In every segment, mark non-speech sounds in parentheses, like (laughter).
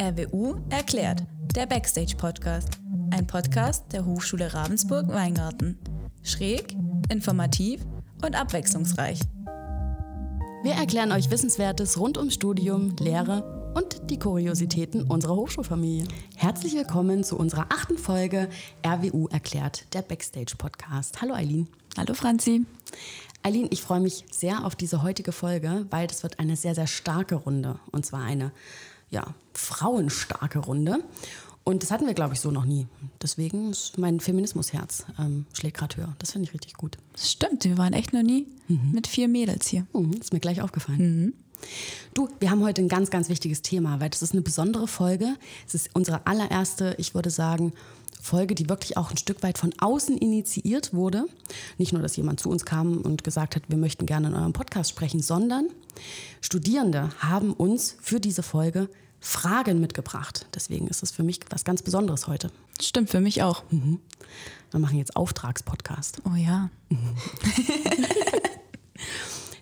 RWU erklärt, der Backstage-Podcast. Ein Podcast der Hochschule Ravensburg-Weingarten. Schräg, informativ und abwechslungsreich. Wir erklären euch Wissenswertes rund ums Studium, Lehre und die Kuriositäten unserer Hochschulfamilie. Herzlich willkommen zu unserer achten Folge RWU erklärt, der Backstage-Podcast. Hallo Eileen. Hallo Franzi. Eileen, ich freue mich sehr auf diese heutige Folge, weil das wird eine sehr, sehr starke Runde. Und zwar eine ja, frauenstarke Runde. Und das hatten wir, glaube ich, so noch nie. Deswegen ist mein Feminismusherz ähm, schlägt gerade höher. Das finde ich richtig gut. Das stimmt, wir waren echt noch nie mhm. mit vier Mädels hier. Mhm, ist mir gleich aufgefallen. Mhm. Du, wir haben heute ein ganz, ganz wichtiges Thema, weil das ist eine besondere Folge. Es ist unsere allererste, ich würde sagen, Folge, die wirklich auch ein Stück weit von außen initiiert wurde. Nicht nur, dass jemand zu uns kam und gesagt hat, wir möchten gerne in eurem Podcast sprechen, sondern Studierende haben uns für diese Folge Fragen mitgebracht. Deswegen ist es für mich was ganz Besonderes heute. Stimmt, für mich auch. Mhm. Wir machen jetzt Auftragspodcast. Oh ja. (laughs)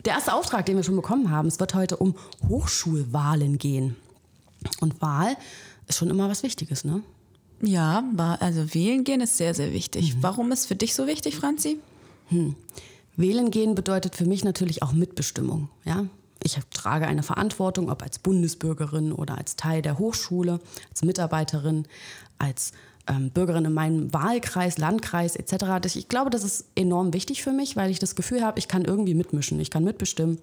Der erste Auftrag, den wir schon bekommen haben, es wird heute um Hochschulwahlen gehen. Und Wahl ist schon immer was Wichtiges, ne? Ja, also wählen gehen ist sehr, sehr wichtig. Mhm. Warum ist für dich so wichtig, Franzi? Hm. Wählen gehen bedeutet für mich natürlich auch Mitbestimmung. Ja? Ich trage eine Verantwortung, ob als Bundesbürgerin oder als Teil der Hochschule, als Mitarbeiterin, als ähm, Bürgerin in meinem Wahlkreis, Landkreis etc. Ich glaube, das ist enorm wichtig für mich, weil ich das Gefühl habe, ich kann irgendwie mitmischen, ich kann mitbestimmen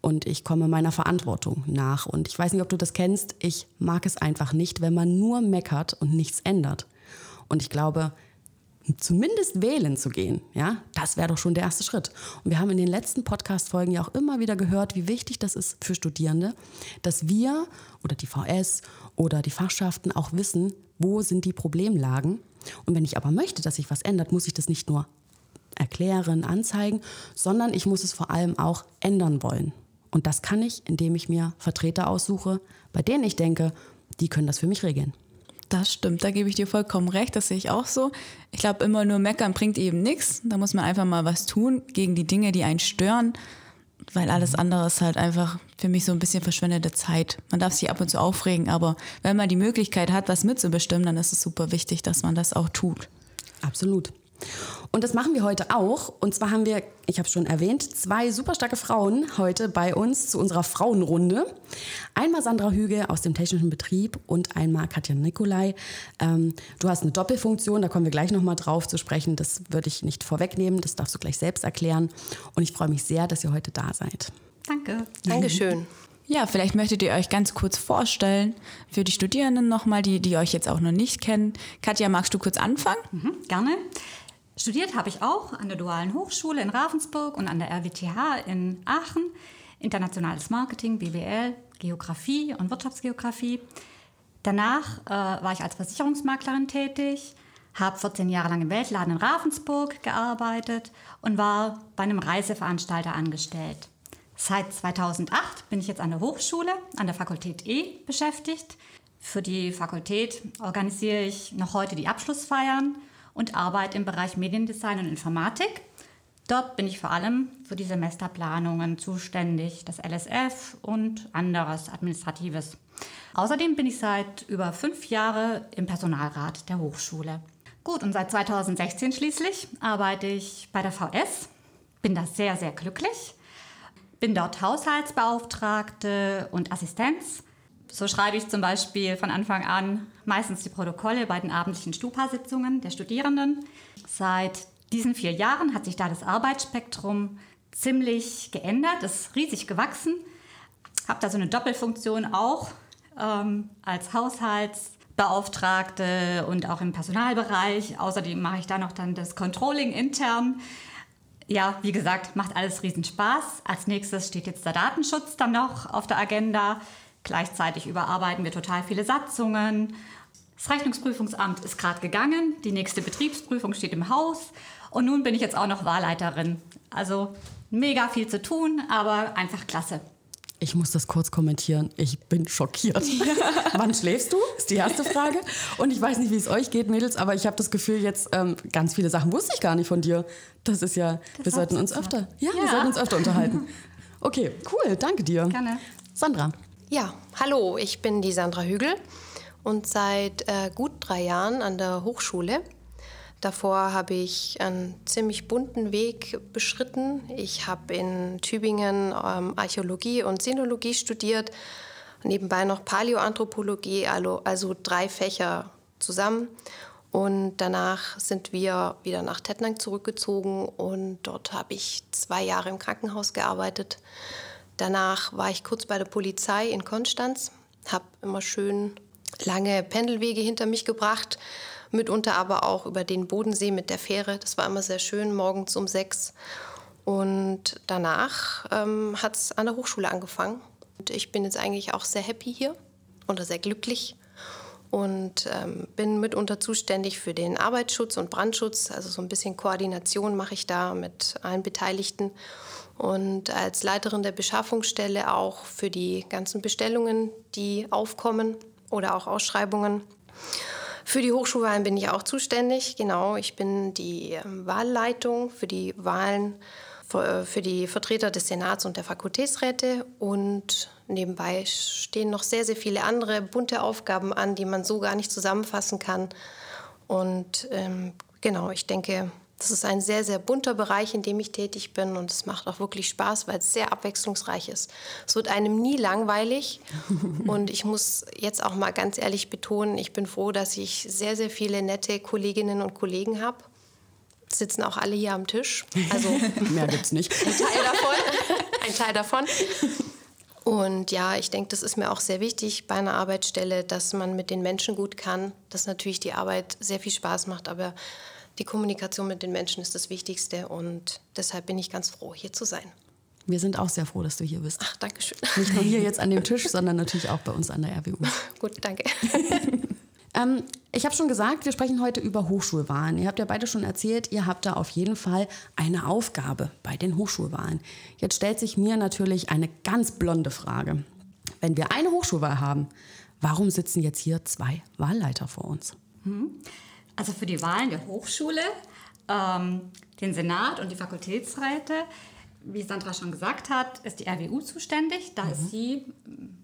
und ich komme meiner Verantwortung nach. Und ich weiß nicht, ob du das kennst, ich mag es einfach nicht, wenn man nur meckert und nichts ändert. Und ich glaube, zumindest wählen zu gehen, ja, das wäre doch schon der erste Schritt. Und wir haben in den letzten Podcast-Folgen ja auch immer wieder gehört, wie wichtig das ist für Studierende, dass wir oder die VS oder die Fachschaften auch wissen, wo sind die Problemlagen. Und wenn ich aber möchte, dass sich was ändert, muss ich das nicht nur erklären, anzeigen, sondern ich muss es vor allem auch ändern wollen. Und das kann ich, indem ich mir Vertreter aussuche, bei denen ich denke, die können das für mich regeln. Das stimmt, da gebe ich dir vollkommen recht, das sehe ich auch so. Ich glaube, immer nur meckern bringt eben nichts. Da muss man einfach mal was tun gegen die Dinge, die einen stören, weil alles andere ist halt einfach für mich so ein bisschen verschwendete Zeit. Man darf sich ab und zu aufregen, aber wenn man die Möglichkeit hat, was mitzubestimmen, dann ist es super wichtig, dass man das auch tut. Absolut. Und das machen wir heute auch. Und zwar haben wir, ich habe es schon erwähnt, zwei super starke Frauen heute bei uns zu unserer Frauenrunde. Einmal Sandra Hüge aus dem technischen Betrieb und einmal Katja Nikolai. Ähm, du hast eine Doppelfunktion, da kommen wir gleich nochmal drauf zu sprechen. Das würde ich nicht vorwegnehmen, das darfst du gleich selbst erklären. Und ich freue mich sehr, dass ihr heute da seid. Danke. Dankeschön. Ja, vielleicht möchtet ihr euch ganz kurz vorstellen für die Studierenden nochmal, die, die euch jetzt auch noch nicht kennen. Katja, magst du kurz anfangen? Mhm, gerne. Studiert habe ich auch an der Dualen Hochschule in Ravensburg und an der RWTH in Aachen. Internationales Marketing, BWL, Geografie und Wirtschaftsgeografie. Danach äh, war ich als Versicherungsmaklerin tätig, habe 14 Jahre lang im Weltladen in Ravensburg gearbeitet und war bei einem Reiseveranstalter angestellt. Seit 2008 bin ich jetzt an der Hochschule, an der Fakultät E beschäftigt. Für die Fakultät organisiere ich noch heute die Abschlussfeiern und arbeite im Bereich Mediendesign und Informatik. Dort bin ich vor allem für die Semesterplanungen zuständig, das LSF und anderes Administratives. Außerdem bin ich seit über fünf Jahren im Personalrat der Hochschule. Gut, und seit 2016 schließlich arbeite ich bei der VS, bin da sehr, sehr glücklich, bin dort Haushaltsbeauftragte und Assistenz so schreibe ich zum Beispiel von Anfang an meistens die Protokolle bei den abendlichen Stupa-Sitzungen der Studierenden. Seit diesen vier Jahren hat sich da das Arbeitsspektrum ziemlich geändert, ist riesig gewachsen. Habe da so eine Doppelfunktion auch ähm, als Haushaltsbeauftragte und auch im Personalbereich. Außerdem mache ich da noch dann das Controlling intern. Ja, wie gesagt, macht alles riesen Spaß. Als nächstes steht jetzt der Datenschutz dann noch auf der Agenda. Gleichzeitig überarbeiten wir total viele Satzungen. Das Rechnungsprüfungsamt ist gerade gegangen, die nächste Betriebsprüfung steht im Haus und nun bin ich jetzt auch noch Wahlleiterin. Also mega viel zu tun, aber einfach klasse. Ich muss das kurz kommentieren. Ich bin schockiert. (laughs) Wann schläfst du? Ist die erste Frage. Und ich weiß nicht, wie es euch geht, Mädels, aber ich habe das Gefühl, jetzt ähm, ganz viele Sachen wusste ich gar nicht von dir. Das ist ja, das wir sollten uns öfter, ja, ja, wir sollten uns öfter unterhalten. (laughs) Okay, cool, danke dir. Gerne. Sandra. Ja, hallo, ich bin die Sandra Hügel und seit äh, gut drei Jahren an der Hochschule. Davor habe ich einen ziemlich bunten Weg beschritten. Ich habe in Tübingen ähm, Archäologie und Sinologie studiert, nebenbei noch Paläoanthropologie, also, also drei Fächer zusammen. Und danach sind wir wieder nach Tettnang zurückgezogen und dort habe ich zwei Jahre im Krankenhaus gearbeitet. Danach war ich kurz bei der Polizei in Konstanz, habe immer schön lange Pendelwege hinter mich gebracht, mitunter aber auch über den Bodensee mit der Fähre. Das war immer sehr schön, morgens um sechs. Und danach ähm, hat es an der Hochschule angefangen. Und ich bin jetzt eigentlich auch sehr happy hier oder sehr glücklich und ähm, bin mitunter zuständig für den Arbeitsschutz und Brandschutz. Also so ein bisschen Koordination mache ich da mit allen Beteiligten. Und als Leiterin der Beschaffungsstelle auch für die ganzen Bestellungen, die aufkommen oder auch Ausschreibungen. Für die Hochschulwahlen bin ich auch zuständig. Genau, ich bin die ähm, Wahlleitung für die Wahlen äh, für die Vertreter des Senats und der Fakultätsräte und nebenbei stehen noch sehr, sehr viele andere bunte Aufgaben an, die man so gar nicht zusammenfassen kann. Und ähm, genau, ich denke, das ist ein sehr, sehr bunter Bereich, in dem ich tätig bin und es macht auch wirklich Spaß, weil es sehr abwechslungsreich ist. Es wird einem nie langweilig (laughs) und ich muss jetzt auch mal ganz ehrlich betonen, ich bin froh, dass ich sehr, sehr viele nette Kolleginnen und Kollegen habe. Sitzen auch alle hier am Tisch. Also (laughs) mehr gibt's nicht. Ein Teil davon. Ein Teil davon. Und ja, ich denke, das ist mir auch sehr wichtig bei einer Arbeitsstelle, dass man mit den Menschen gut kann, dass natürlich die Arbeit sehr viel Spaß macht, aber die Kommunikation mit den Menschen ist das Wichtigste und deshalb bin ich ganz froh, hier zu sein. Wir sind auch sehr froh, dass du hier bist. Ach, danke schön. Nicht nur hier jetzt an dem Tisch, sondern natürlich auch bei uns an der RWU. (laughs) Gut, danke. (laughs) ähm, ich habe schon gesagt, wir sprechen heute über Hochschulwahlen. Ihr habt ja beide schon erzählt, ihr habt da auf jeden Fall eine Aufgabe bei den Hochschulwahlen. Jetzt stellt sich mir natürlich eine ganz blonde Frage. Wenn wir eine Hochschulwahl haben, warum sitzen jetzt hier zwei Wahlleiter vor uns? Hm. Also für die Wahlen der Hochschule, ähm, den Senat und die Fakultätsräte, wie Sandra schon gesagt hat, ist die RWU zuständig. Da mhm. ist sie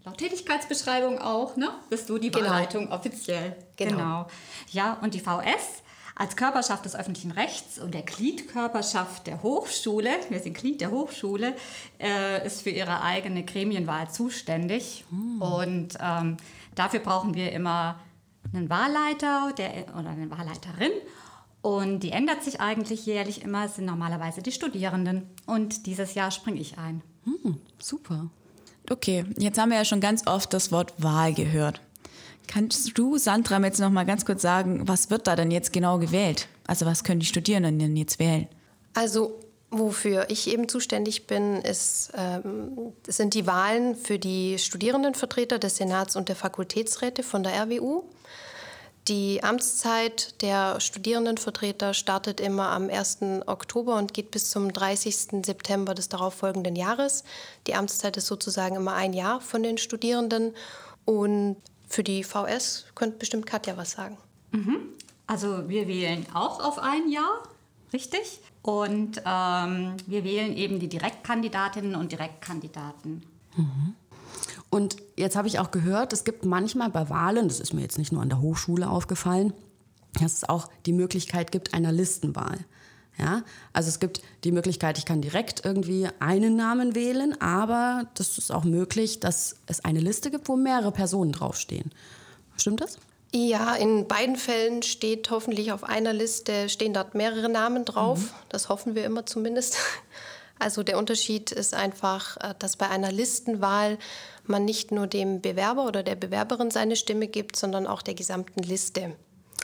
laut Tätigkeitsbeschreibung auch, ne? Bist du die genau. Wahlleitung offiziell. Genau. genau. Ja, und die VS als Körperschaft des öffentlichen Rechts und der Gliedkörperschaft der Hochschule, wir sind Glied der Hochschule, äh, ist für ihre eigene Gremienwahl zuständig. Mhm. Und ähm, dafür brauchen wir immer einen Wahlleiter der, oder eine Wahlleiterin. Und die ändert sich eigentlich jährlich immer, es sind normalerweise die Studierenden. Und dieses Jahr springe ich ein. Hm, super. Okay, jetzt haben wir ja schon ganz oft das Wort Wahl gehört. Kannst du, Sandra, jetzt noch mal ganz kurz sagen, was wird da denn jetzt genau gewählt? Also was können die Studierenden denn jetzt wählen? Also wofür ich eben zuständig bin, ist, ähm, sind die Wahlen für die Studierendenvertreter des Senats und der Fakultätsräte von der RWU. Die Amtszeit der Studierendenvertreter startet immer am 1. Oktober und geht bis zum 30. September des darauffolgenden Jahres. Die Amtszeit ist sozusagen immer ein Jahr von den Studierenden. Und für die VS könnte bestimmt Katja was sagen. Mhm. Also wir wählen auch auf ein Jahr, richtig? Und ähm, wir wählen eben die Direktkandidatinnen und Direktkandidaten. Mhm. Und jetzt habe ich auch gehört, es gibt manchmal bei Wahlen, das ist mir jetzt nicht nur an der Hochschule aufgefallen, dass es auch die Möglichkeit gibt einer Listenwahl. Ja, also es gibt die Möglichkeit, ich kann direkt irgendwie einen Namen wählen, aber das ist auch möglich, dass es eine Liste gibt, wo mehrere Personen draufstehen. Stimmt das? Ja, in beiden Fällen steht hoffentlich auf einer Liste, stehen dort mehrere Namen drauf. Mhm. Das hoffen wir immer zumindest. (laughs) Also der Unterschied ist einfach, äh, dass bei einer Listenwahl man nicht nur dem Bewerber oder der Bewerberin seine Stimme gibt, sondern auch der gesamten Liste.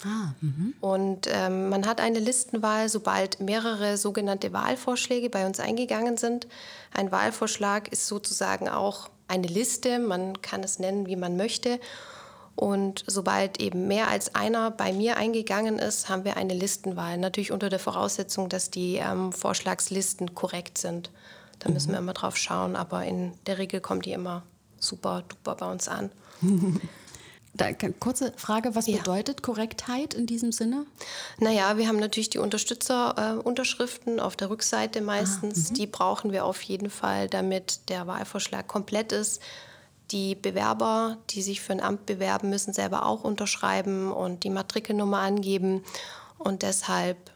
Ah, mhm. und ähm, man hat eine Listenwahl, sobald mehrere sogenannte Wahlvorschläge bei uns eingegangen sind. Ein Wahlvorschlag ist sozusagen auch eine Liste, man kann es nennen, wie man möchte. Und sobald eben mehr als einer bei mir eingegangen ist, haben wir eine Listenwahl. Natürlich unter der Voraussetzung, dass die ähm, Vorschlagslisten korrekt sind. Da mhm. müssen wir immer drauf schauen, aber in der Regel kommen die immer super duper bei uns an. (laughs) Da, kurze Frage, was ja. bedeutet Korrektheit in diesem Sinne? Naja, wir haben natürlich die Unterstützerunterschriften äh, auf der Rückseite meistens. Ah, die brauchen wir auf jeden Fall, damit der Wahlvorschlag komplett ist. die Bewerber, die sich für ein Amt bewerben, müssen selber auch unterschreiben und die Matrikelnummer angeben. Und deshalb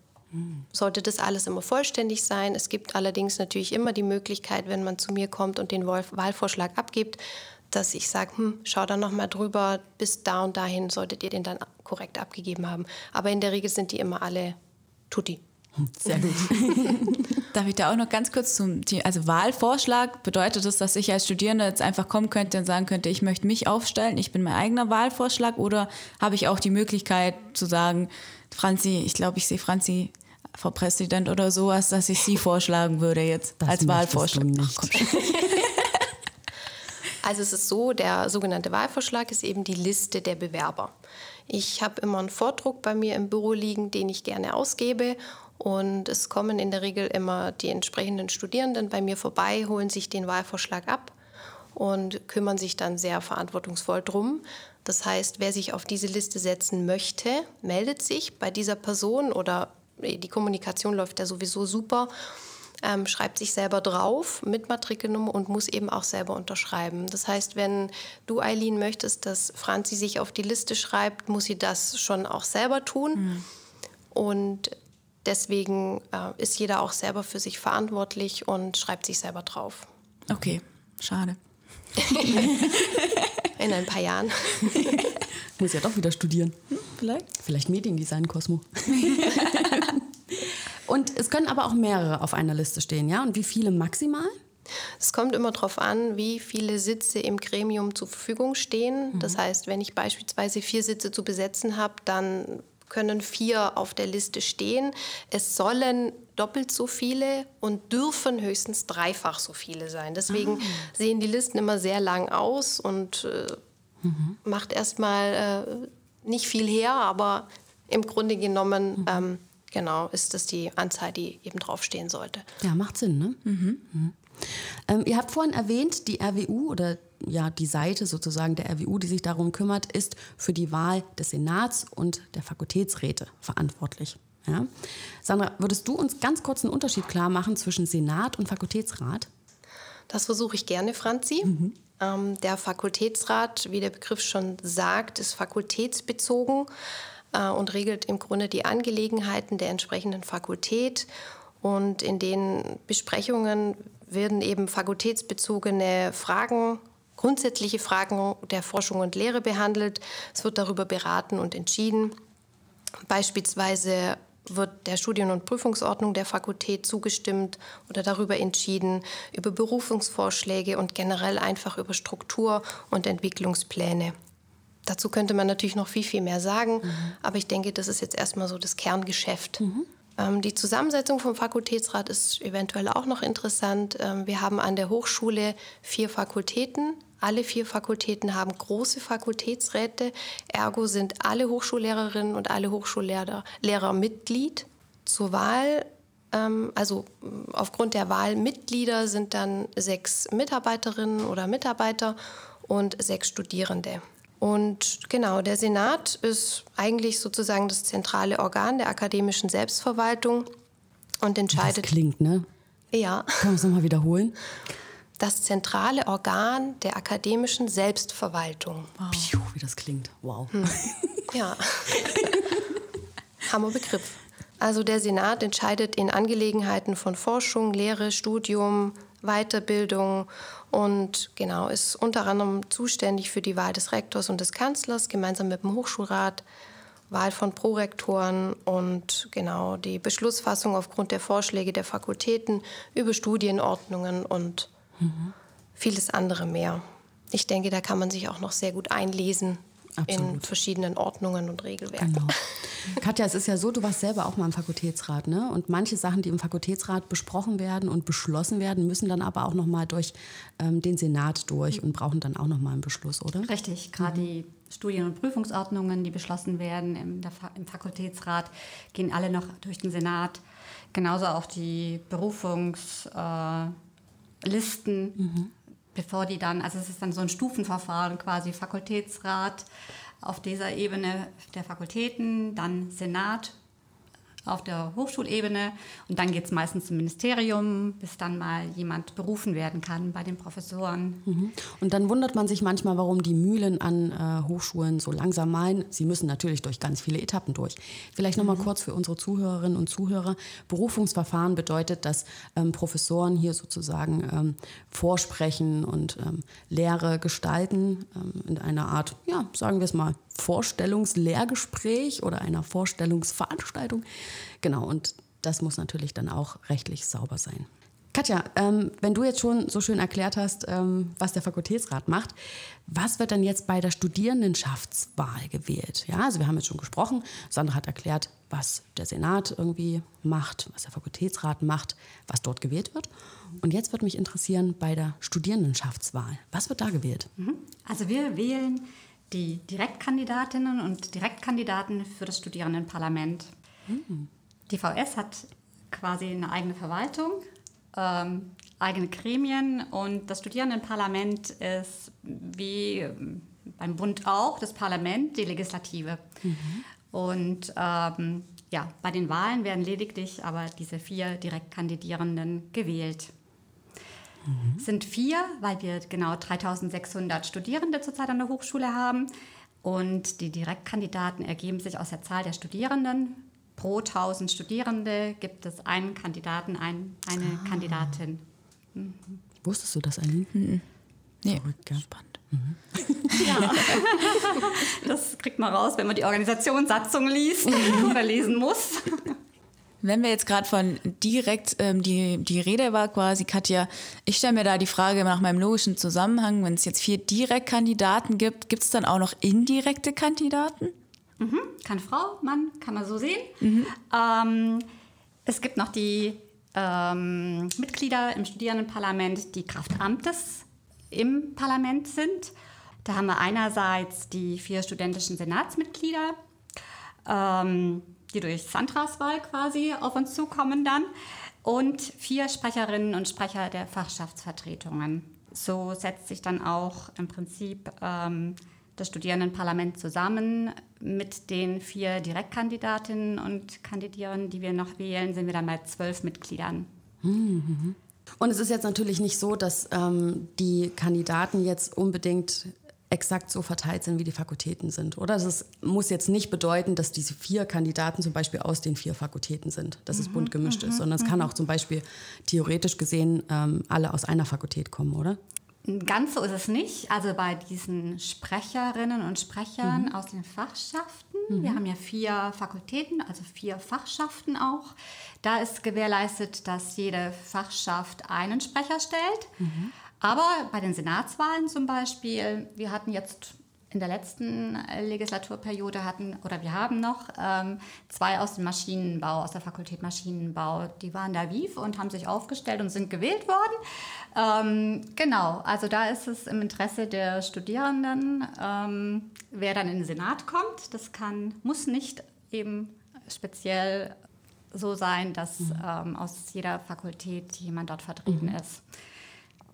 sollte das alles immer vollständig sein. Es gibt allerdings natürlich immer die Möglichkeit, wenn man zu mir kommt und den Wahlvorschlag abgibt, dass ich sage, hm, schau da nochmal drüber, bis da und dahin solltet ihr den dann korrekt abgegeben haben. Aber in der Regel sind die immer alle tutti. Sehr gut. (laughs) Darf ich da auch noch ganz kurz zum also Wahlvorschlag bedeutet das, dass ich als Studierende jetzt einfach kommen könnte und sagen könnte, ich möchte mich aufstellen, ich bin mein eigener Wahlvorschlag oder habe ich auch die Möglichkeit zu sagen, Franzi, ich glaube, ich sehe Franzi Frau Präsident oder sowas, dass ich sie vorschlagen würde jetzt Das als Wahlvorschlag. (laughs) Also es ist so, der sogenannte Wahlvorschlag ist eben die Liste der Bewerber. Ich habe immer einen Vordruck bei mir im Büro liegen, den ich gerne ausgebe. Und es kommen in der Regel immer die entsprechenden Studierenden bei mir vorbei, holen sich den Wahlvorschlag ab und kümmern sich dann sehr verantwortungsvoll drum. Das heißt, wer sich auf diese Liste setzen möchte, meldet sich bei dieser Person oder die Kommunikation läuft ja sowieso super ähm, schreibt sich selber drauf mit Matrikelnummer und muss eben auch selber unterschreiben. Das heißt, wenn du, Eileen, möchtest, dass Franzi sich auf die Liste schreibt, muss sie das schon auch selber tun. Mhm. Und deswegen äh, ist jeder auch selber für sich verantwortlich und schreibt sich selber drauf. Okay, schade. (laughs) In ein paar Jahren. (laughs) Muss ja doch wieder studieren. Hm, (laughs) vielleicht? Vielleicht Mediendesign, Cosmo. (laughs) Und es können aber auch mehrere auf einer Liste stehen, ja? Und wie viele maximal? Es kommt immer darauf an, wie viele Sitze im Gremium zur Verfügung stehen. Mhm. Das heißt, wenn ich beispielsweise vier Sitze zu besetzen habe, dann können vier auf der Liste stehen. Es sollen doppelt so viele und dürfen höchstens dreifach so viele sein. Deswegen ah. sehen die Listen immer sehr lang aus und äh, mhm. macht erstmal äh, nicht viel her, aber im Grunde genommen mhm. ähm, genau ist das die Anzahl, die eben draufstehen sollte. Ja, macht Sinn, ne? Mhm. Mhm. Ähm, ihr habt vorhin erwähnt, die RWU oder ja, die Seite sozusagen der RWU, die sich darum kümmert, ist für die Wahl des Senats und der Fakultätsräte verantwortlich. Ja? Sandra, würdest du uns ganz kurz einen Unterschied klar machen zwischen Senat und Fakultätsrat? Das versuche ich gerne, Franzi. Mhm. Ähm, der Fakultätsrat, wie der Begriff schon sagt, ist fakultätsbezogen äh, und regelt im Grunde die Angelegenheiten der entsprechenden Fakultät. Und in den Besprechungen werden eben fakultätsbezogene Fragen, grundsätzliche Fragen der Forschung und Lehre behandelt. Es wird darüber beraten und entschieden. Beispielsweise wird der Studien- und Prüfungsordnung der Fakultät zugestimmt oder darüber entschieden, über Berufungsvorschläge und generell einfach über Struktur- und Entwicklungspläne. Dazu könnte man natürlich noch viel, viel mehr sagen, mhm. aber ich denke, das ist jetzt erstmal so das Kerngeschäft. Mhm. Ähm, die Zusammensetzung vom Fakultätsrat ist eventuell auch noch interessant. Ähm, wir haben an der Hochschule vier Fakultäten. Alle vier Fakultäten haben große Fakultätsräte. Ergo sind alle Hochschullehrerinnen und alle Hochschullehrer Lehrer Mitglied. Zur Wahl ähm, also aufgrund der Wahlmitglieder sind dann sechs Mitarbeiterinnen oder Mitarbeiter und sechs Studierende. Und genau, der Senat ist eigentlich sozusagen das zentrale Organ der akademischen Selbstverwaltung und entscheidet. Das klingt, ne? Ja. Kann man es nochmal wiederholen? Das zentrale Organ der akademischen Selbstverwaltung. Wow. Piu, wie das klingt. Wow. Hm. (laughs) Ja. (laughs) Hammerbegriff. Also der Senat entscheidet in Angelegenheiten von Forschung, Lehre, Studium, Weiterbildung und genau ist unter anderem zuständig für die Wahl des Rektors und des Kanzlers gemeinsam mit dem Hochschulrat, Wahl von Prorektoren und genau die Beschlussfassung aufgrund der Vorschläge der Fakultäten über Studienordnungen und mhm. vieles andere mehr. Ich denke, da kann man sich auch noch sehr gut einlesen Absolut. in verschiedenen Ordnungen und Regelwerken. Genau. (laughs) Katja, es ist ja so, du warst selber auch mal im Fakultätsrat, ne? Und manche Sachen, die im Fakultätsrat besprochen werden und beschlossen werden, müssen dann aber auch noch mal durch ähm, den Senat durch und brauchen dann auch noch mal einen Beschluss, oder? Richtig, gerade mhm. die Studien- und Prüfungsordnungen, die beschlossen werden im, Fa im Fakultätsrat, gehen alle noch durch den Senat. Genauso auch die Berufungslisten. Äh, mhm. bevor die dann, also es ist dann so ein Stufenverfahren quasi, Fakultätsrat auf dieser Ebene der Fakultäten, dann Senat, auf der Hochschulebene und dann geht es meistens zum Ministerium, bis dann mal jemand berufen werden kann bei den Professoren. Mhm. Und dann wundert man sich manchmal, warum die Mühlen an äh, Hochschulen so langsam malen. Sie müssen natürlich durch ganz viele Etappen durch. Vielleicht noch mal mhm. kurz für unsere Zuhörerinnen und Zuhörer. Berufungsverfahren bedeutet, dass ähm, Professoren hier sozusagen ähm, vorsprechen und ähm, Lehre gestalten ähm, in einer Art, ja, sagen wir es mal, Vorstellungslehrgespräch oder einer Vorstellungsveranstaltung. Genau, und das muss natürlich dann auch rechtlich sauber sein. Katja, ähm, wenn du jetzt schon so schön erklärt hast, ähm, was der Fakultätsrat macht, was wird dann jetzt bei der Studierendenschaftswahl gewählt? Ja, also wir haben jetzt schon gesprochen, Sandra hat erklärt, was der Senat irgendwie macht, was der Fakultätsrat macht, was dort gewählt wird. Und jetzt würde mich interessieren bei der Studierendenschaftswahl, was wird da gewählt? Mhm. Also wir wählen die Direktkandidatinnen und Direktkandidaten für das Studierendenparlament. Mhm. Die VS hat quasi eine eigene Verwaltung, ähm, eigene Gremien und das Studierendenparlament ist wie beim Bund auch das Parlament, die Legislative. Mhm. Und ähm, ja, bei den Wahlen werden lediglich aber diese vier Direktkandidierenden gewählt. Mhm. sind vier, weil wir genau 3600 Studierende zurzeit an der Hochschule haben. Und die Direktkandidaten ergeben sich aus der Zahl der Studierenden. Pro 1000 Studierende gibt es einen Kandidaten, ein, eine ah. Kandidatin. Mhm. Wusstest du das, Aline? Mhm. Nee, Verrückt, ja. spannend. Mhm. (laughs) Ja, das kriegt man raus, wenn man die Organisationssatzung liest mhm. oder lesen muss. Wenn wir jetzt gerade von direkt ähm, die, die Rede war quasi, Katja, ich stelle mir da die Frage nach meinem logischen Zusammenhang, wenn es jetzt vier Direktkandidaten gibt, gibt es dann auch noch indirekte Kandidaten? Mhm. Kann Frau, Mann, kann man so sehen. Mhm. Ähm, es gibt noch die ähm, Mitglieder im Studierendenparlament, die Kraft Amtes im Parlament sind. Da haben wir einerseits die vier studentischen Senatsmitglieder. Ähm, die durch Sandras Wahl quasi auf uns zukommen dann. Und vier Sprecherinnen und Sprecher der Fachschaftsvertretungen. So setzt sich dann auch im Prinzip ähm, das Studierendenparlament zusammen. Mit den vier Direktkandidatinnen und Kandidierenden, die wir noch wählen, sind wir dann bei zwölf Mitgliedern. Mhm. Und es ist jetzt natürlich nicht so, dass ähm, die Kandidaten jetzt unbedingt exakt so verteilt sind, wie die Fakultäten sind. Oder das muss jetzt nicht bedeuten, dass diese vier Kandidaten zum Beispiel aus den vier Fakultäten sind, dass mhm, es bunt gemischt mhm, ist, sondern es kann mhm. auch zum Beispiel theoretisch gesehen ähm, alle aus einer Fakultät kommen, oder? Ganz so ist es nicht. Also bei diesen Sprecherinnen und Sprechern mhm. aus den Fachschaften, mhm. wir haben ja vier Fakultäten, also vier Fachschaften auch. Da ist gewährleistet, dass jede Fachschaft einen Sprecher stellt. Mhm. Aber bei den Senatswahlen zum Beispiel, wir hatten jetzt in der letzten Legislaturperiode hatten, oder wir haben noch ähm, zwei aus dem Maschinenbau, aus der Fakultät Maschinenbau, die waren da WIF und haben sich aufgestellt und sind gewählt worden. Ähm, genau, also da ist es im Interesse der Studierenden, ähm, wer dann in den Senat kommt. Das kann, muss nicht eben speziell so sein, dass mhm. ähm, aus jeder Fakultät jemand dort vertreten mhm. ist.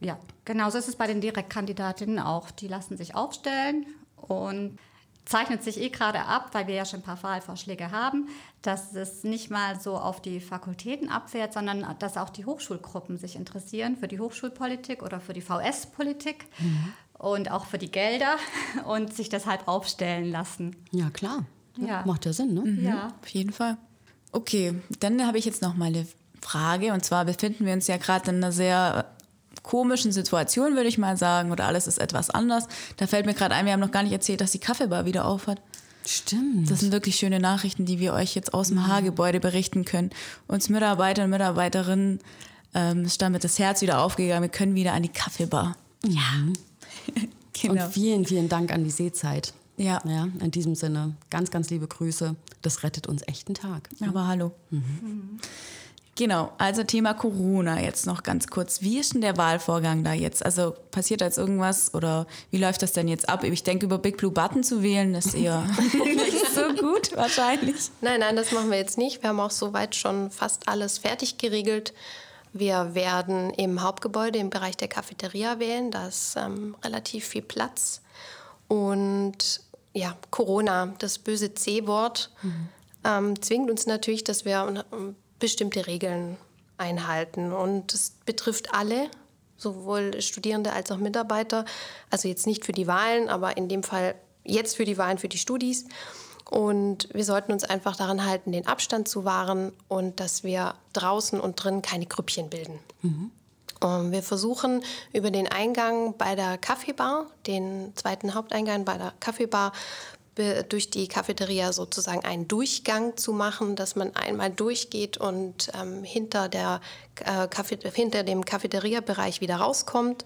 Ja, genauso ist es bei den Direktkandidatinnen auch. Die lassen sich aufstellen und zeichnet sich eh gerade ab, weil wir ja schon ein paar Wahlvorschläge haben, dass es nicht mal so auf die Fakultäten abfährt, sondern dass auch die Hochschulgruppen sich interessieren für die Hochschulpolitik oder für die VS-Politik mhm. und auch für die Gelder (laughs) und sich deshalb aufstellen lassen. Ja, klar. Ja. Macht ja Sinn, ne? Mhm. Ja. Auf jeden Fall. Okay, dann habe ich jetzt noch mal eine Frage. Und zwar befinden wir uns ja gerade in einer sehr komischen Situation, würde ich mal sagen, oder alles ist etwas anders. Da fällt mir gerade ein, wir haben noch gar nicht erzählt, dass die Kaffeebar wieder aufhat. Stimmt. Das sind wirklich schöne Nachrichten, die wir euch jetzt aus dem Haargebäude berichten können. Uns Mitarbeiter und Mitarbeiterinnen ähm, ist damit das Herz wieder aufgegangen. Wir können wieder an die Kaffeebar. Ja. (laughs) genau. Und vielen, vielen Dank an die Seezeit. Ja. ja. In diesem Sinne, ganz, ganz liebe Grüße. Das rettet uns echt einen Tag. Aber hallo. Mhm. Mhm. Genau, also Thema Corona jetzt noch ganz kurz. Wie ist denn der Wahlvorgang da jetzt? Also passiert da jetzt irgendwas oder wie läuft das denn jetzt ab? Ich denke, über Big Blue Button zu wählen, ist eher (laughs) nicht so gut wahrscheinlich. Nein, nein, das machen wir jetzt nicht. Wir haben auch soweit schon fast alles fertig geregelt. Wir werden im Hauptgebäude im Bereich der Cafeteria wählen. Da ist ähm, relativ viel Platz. Und ja, Corona, das böse C-Wort. Mhm ähm, zwingt uns natürlich, dass wir bestimmte Regeln einhalten. Und das betrifft alle, sowohl Studierende als auch Mitarbeiter. Also jetzt nicht für die Wahlen, aber in dem Fall jetzt für die Wahlen, für die Studis. Und wir sollten uns einfach daran halten, den Abstand zu wahren und dass wir draußen und drin keine Grüppchen bilden. Mhm. wir versuchen über den Eingang bei der Kaffeebar, den zweiten Haupteingang bei der Kaffeebar, durch die Cafeteria sozusagen einen Durchgang zu machen, dass man einmal durchgeht und ähm, hinter, der, äh, hinter dem Cafeteria-Bereich wieder rauskommt.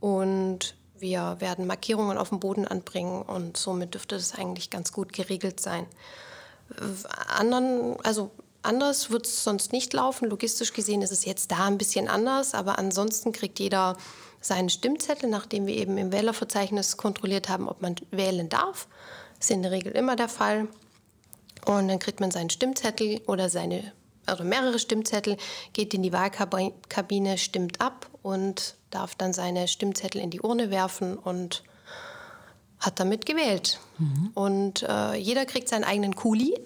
Und wir werden Markierungen auf dem Boden anbringen und somit dürfte das eigentlich ganz gut geregelt sein. Anderen, also anders wird es sonst nicht laufen. Logistisch gesehen ist es jetzt da ein bisschen anders, aber ansonsten kriegt jeder seinen Stimmzettel, nachdem wir eben im Wählerverzeichnis kontrolliert haben, ob man wählen darf. Das ist in der Regel immer der Fall. Und dann kriegt man seinen Stimmzettel oder seine, also mehrere Stimmzettel, geht in die Wahlkabine, stimmt ab und darf dann seine Stimmzettel in die Urne werfen und hat damit gewählt. Mhm. Und äh, jeder kriegt seinen eigenen Kuli.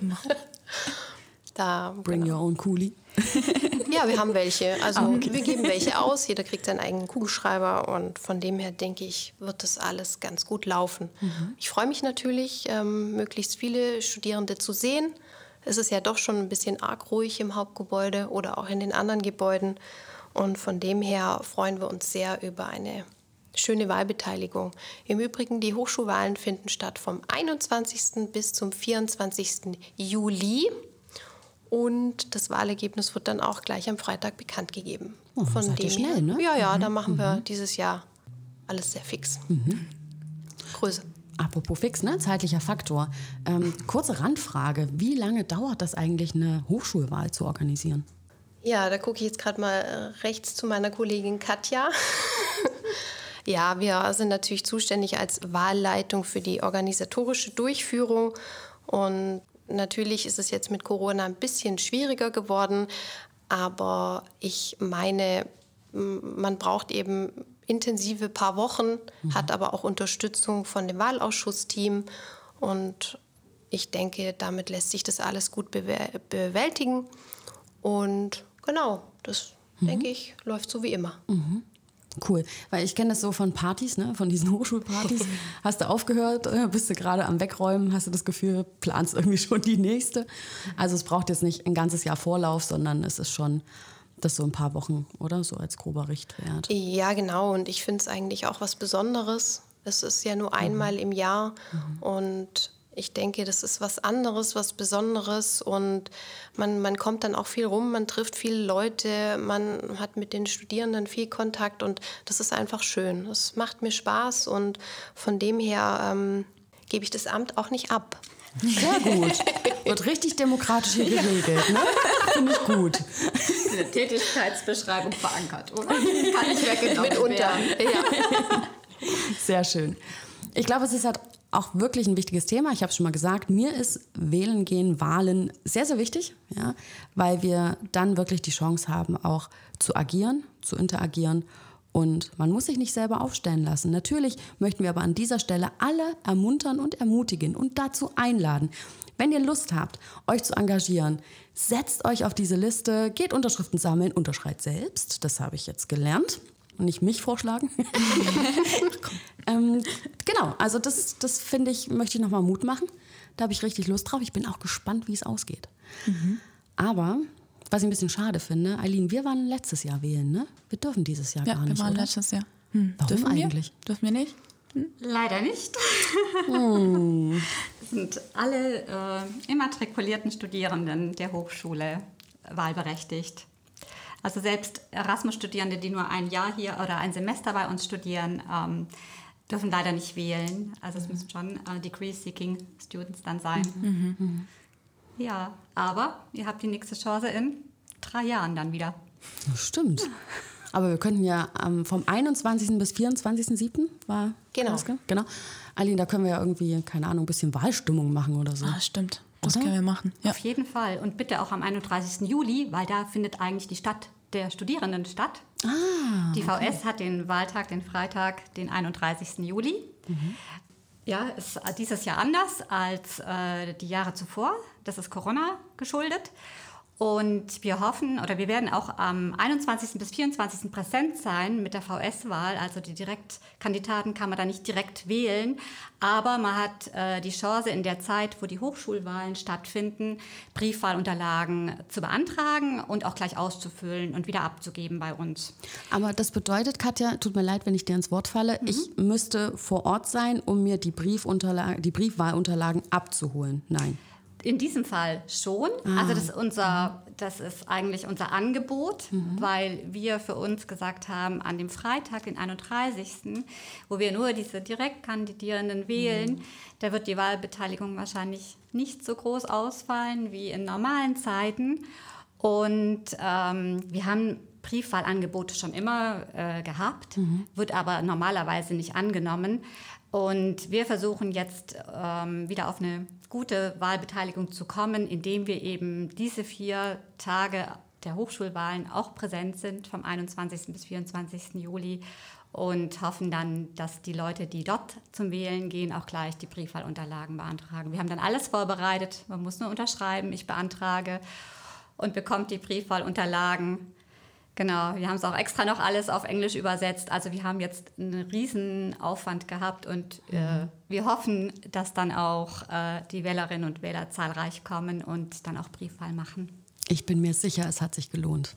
(laughs) da, Bring genau. your own Kuli. (laughs) ja, wir haben welche. Also ah, okay. wir geben welche aus. Jeder kriegt seinen eigenen Kugelschreiber und von dem her denke ich, wird das alles ganz gut laufen. Mhm. Ich freue mich natürlich, ähm, möglichst viele Studierende zu sehen. Es ist ja doch schon ein bisschen arg ruhig im Hauptgebäude oder auch in den anderen Gebäuden. Und von dem her freuen wir uns sehr über eine schöne Wahlbeteiligung. Im Übrigen, die Hochschulwahlen finden statt vom 21. bis zum 24. Juli. Und das Wahlergebnis wird dann auch gleich am Freitag bekannt gegeben. Oh, Von dem schnell, ne? Ja, ja, mhm. da machen wir mhm. dieses Jahr alles sehr fix. Mhm. Größe. Apropos fix, ne? zeitlicher Faktor. Ähm, kurze Randfrage. Wie lange dauert das eigentlich, eine Hochschulwahl zu organisieren? Ja, da gucke ich jetzt gerade mal äh, rechts zu meiner Kollegin Katja. (laughs) ja, wir sind natürlich zuständig als Wahlleitung für die organisatorische Durchführung. Und natürlich ist es jetzt mit Corona ein bisschen schwieriger geworden. Aber ich meine, man braucht eben intensive paar Wochen, mhm. hat aber auch Unterstützung von dem Wahlausschussteam. Und ich denke, damit lässt sich das alles gut bewältigen. Und Genau, das mhm. denke ich, läuft so wie immer. Mhm. Cool, weil ich kenne das so von Partys, ne? von diesen (laughs) Hochschulpartys. (laughs) hast du aufgehört, äh, bist du gerade am Wegräumen, hast du das Gefühl, planst irgendwie schon die nächste. Also es braucht jetzt nicht ein ganzes Jahr Vorlauf, sondern es ist schon das so ein paar Wochen, oder? So als grober Richtwert. Ja, genau. Und ich finde es eigentlich auch was Besonderes. Es ist ja nur einmal mhm. im Jahr mhm. und ich denke, das ist was anderes, was Besonderes und man, man kommt dann auch viel rum, man trifft viele Leute, man hat mit den Studierenden viel Kontakt und das ist einfach schön. Es macht mir Spaß und von dem her ähm, gebe ich das Amt auch nicht ab. Sehr gut. Wird richtig demokratisch hier geregelt, ne? Finde ich gut. Eine Tätigkeitsbeschreibung verankert, oder? (laughs) Kann ich weggenommen Mitunter. Ja. Sehr schön. Ich glaube, es ist halt auch wirklich ein wichtiges Thema. Ich habe es schon mal gesagt, mir ist Wählen gehen, Wahlen sehr, sehr wichtig, ja, weil wir dann wirklich die Chance haben, auch zu agieren, zu interagieren. Und man muss sich nicht selber aufstellen lassen. Natürlich möchten wir aber an dieser Stelle alle ermuntern und ermutigen und dazu einladen. Wenn ihr Lust habt, euch zu engagieren, setzt euch auf diese Liste, geht Unterschriften sammeln, unterschreibt selbst. Das habe ich jetzt gelernt und nicht mich vorschlagen. (laughs) ähm, genau, also das, das finde ich, möchte ich nochmal Mut machen. Da habe ich richtig Lust drauf. Ich bin auch gespannt, wie es ausgeht. Mhm. Aber was ich ein bisschen schade finde, Eileen, wir waren letztes Jahr wählen, ne? Wir dürfen dieses Jahr ja, gar nicht. Wir waren oder? letztes Jahr. Hm. Warum dürfen eigentlich? Wir? Dürfen wir nicht? Hm? Leider nicht. Hm. (laughs) sind alle äh, immatrikulierten Studierenden der Hochschule wahlberechtigt. Also selbst Erasmus-Studierende, die nur ein Jahr hier oder ein Semester bei uns studieren, ähm, dürfen leider nicht wählen. Also es mhm. müssen schon äh, Degree-Seeking Students dann sein. Mhm. Mhm. Ja, aber ihr habt die nächste Chance in drei Jahren dann wieder. stimmt. Aber wir könnten ja ähm, vom 21. bis 24.07. war genau. Das, genau. Aline, da können wir ja irgendwie, keine Ahnung, ein bisschen Wahlstimmung machen oder so. Ah, stimmt. Das Oder? können wir machen. Ja. Auf jeden Fall. Und bitte auch am 31. Juli, weil da findet eigentlich die Stadt der Studierenden statt. Ah, die VS okay. hat den Wahltag, den Freitag, den 31. Juli. Mhm. Ja, ist dieses Jahr anders als äh, die Jahre zuvor. Das ist Corona geschuldet. Und wir hoffen oder wir werden auch am 21. bis 24. präsent sein mit der VS-Wahl. Also die Direktkandidaten kann man da nicht direkt wählen, aber man hat äh, die Chance in der Zeit, wo die Hochschulwahlen stattfinden, Briefwahlunterlagen zu beantragen und auch gleich auszufüllen und wieder abzugeben bei uns. Aber das bedeutet, Katja, tut mir leid, wenn ich dir ins Wort falle, mhm. ich müsste vor Ort sein, um mir die, Briefunterlagen, die Briefwahlunterlagen abzuholen. Nein. In diesem Fall schon. Ah. Also das ist, unser, das ist eigentlich unser Angebot, mhm. weil wir für uns gesagt haben, an dem Freitag, den 31., wo wir nur diese Direktkandidierenden wählen, mhm. da wird die Wahlbeteiligung wahrscheinlich nicht so groß ausfallen wie in normalen Zeiten. Und ähm, wir haben Briefwahlangebote schon immer äh, gehabt, mhm. wird aber normalerweise nicht angenommen. Und wir versuchen jetzt ähm, wieder auf eine gute Wahlbeteiligung zu kommen, indem wir eben diese vier Tage der Hochschulwahlen auch präsent sind, vom 21. bis 24. Juli und hoffen dann, dass die Leute, die dort zum Wählen gehen, auch gleich die Briefwahlunterlagen beantragen. Wir haben dann alles vorbereitet, man muss nur unterschreiben, ich beantrage und bekommt die Briefwahlunterlagen Genau, wir haben es auch extra noch alles auf Englisch übersetzt. Also wir haben jetzt einen riesen Aufwand gehabt und äh, mhm. wir hoffen, dass dann auch äh, die Wählerinnen und Wähler zahlreich kommen und dann auch Briefwahl machen. Ich bin mir sicher, es hat sich gelohnt.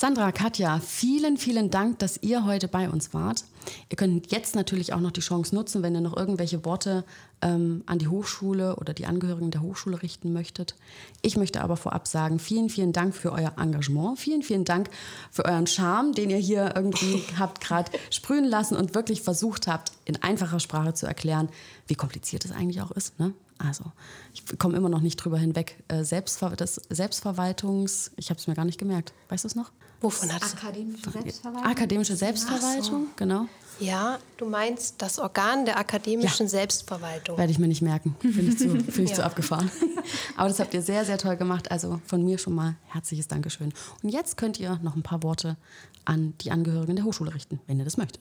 Sandra, Katja, vielen, vielen Dank, dass ihr heute bei uns wart. Ihr könnt jetzt natürlich auch noch die Chance nutzen, wenn ihr noch irgendwelche Worte ähm, an die Hochschule oder die Angehörigen der Hochschule richten möchtet. Ich möchte aber vorab sagen, vielen, vielen Dank für euer Engagement. Vielen, vielen Dank für euren Charme, den ihr hier irgendwie (laughs) habt gerade sprühen lassen und wirklich versucht habt, in einfacher Sprache zu erklären, wie kompliziert es eigentlich auch ist. Ne? Also, ich komme immer noch nicht drüber hinweg. Äh, Selbstver das Selbstverwaltungs... Ich habe es mir gar nicht gemerkt. Weißt du es noch? Wovon hat Akademische Selbstverwaltung? Akademische Selbstverwaltung, so. genau. Ja, du meinst das Organ der akademischen ja. Selbstverwaltung. Werde ich mir nicht merken. Finde ich, zu, (laughs) find ich ja. zu abgefahren. (laughs) Aber das habt ihr sehr, sehr toll gemacht. Also von mir schon mal herzliches Dankeschön. Und jetzt könnt ihr noch ein paar Worte an die Angehörigen der Hochschule richten, wenn ihr das möchtet.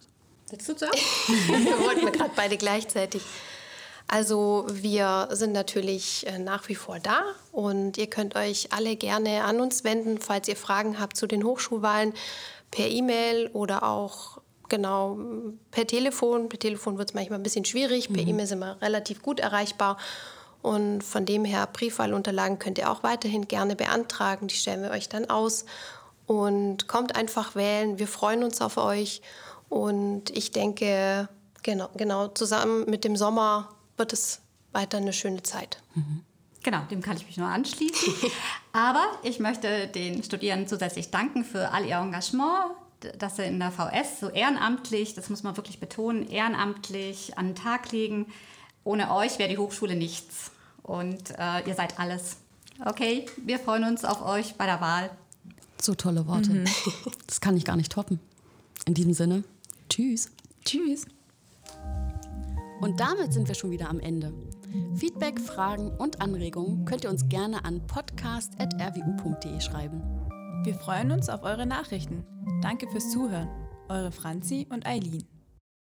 Willst du sagen? (laughs) wir wollten gerade beide gleichzeitig. Also wir sind natürlich äh, nach wie vor da und ihr könnt euch alle gerne an uns wenden, falls ihr Fragen habt zu den Hochschulwahlen per E-Mail oder auch genau per Telefon. Per Telefon wird es manchmal ein bisschen schwierig, per mhm. E-Mail sind wir relativ gut erreichbar. Und von dem her, Briefwahlunterlagen könnt ihr auch weiterhin gerne beantragen. Die stellen wir euch dann aus. Und kommt einfach wählen. Wir freuen uns auf euch. Und ich denke, genau, genau zusammen mit dem Sommer wird es weiter eine schöne Zeit. Mhm. Genau, dem kann ich mich nur anschließen. (laughs) Aber ich möchte den Studierenden zusätzlich danken für all ihr Engagement, dass sie in der VS so ehrenamtlich, das muss man wirklich betonen, ehrenamtlich an den Tag legen. Ohne euch wäre die Hochschule nichts. Und äh, ihr seid alles. Okay, wir freuen uns auf euch bei der Wahl. So tolle Worte. Mhm. Das kann ich gar nicht toppen. In diesem Sinne, tschüss. Tschüss. Und damit sind wir schon wieder am Ende. Feedback, Fragen und Anregungen könnt ihr uns gerne an podcast.rwu.de schreiben. Wir freuen uns auf eure Nachrichten. Danke fürs Zuhören. Eure Franzi und Eileen.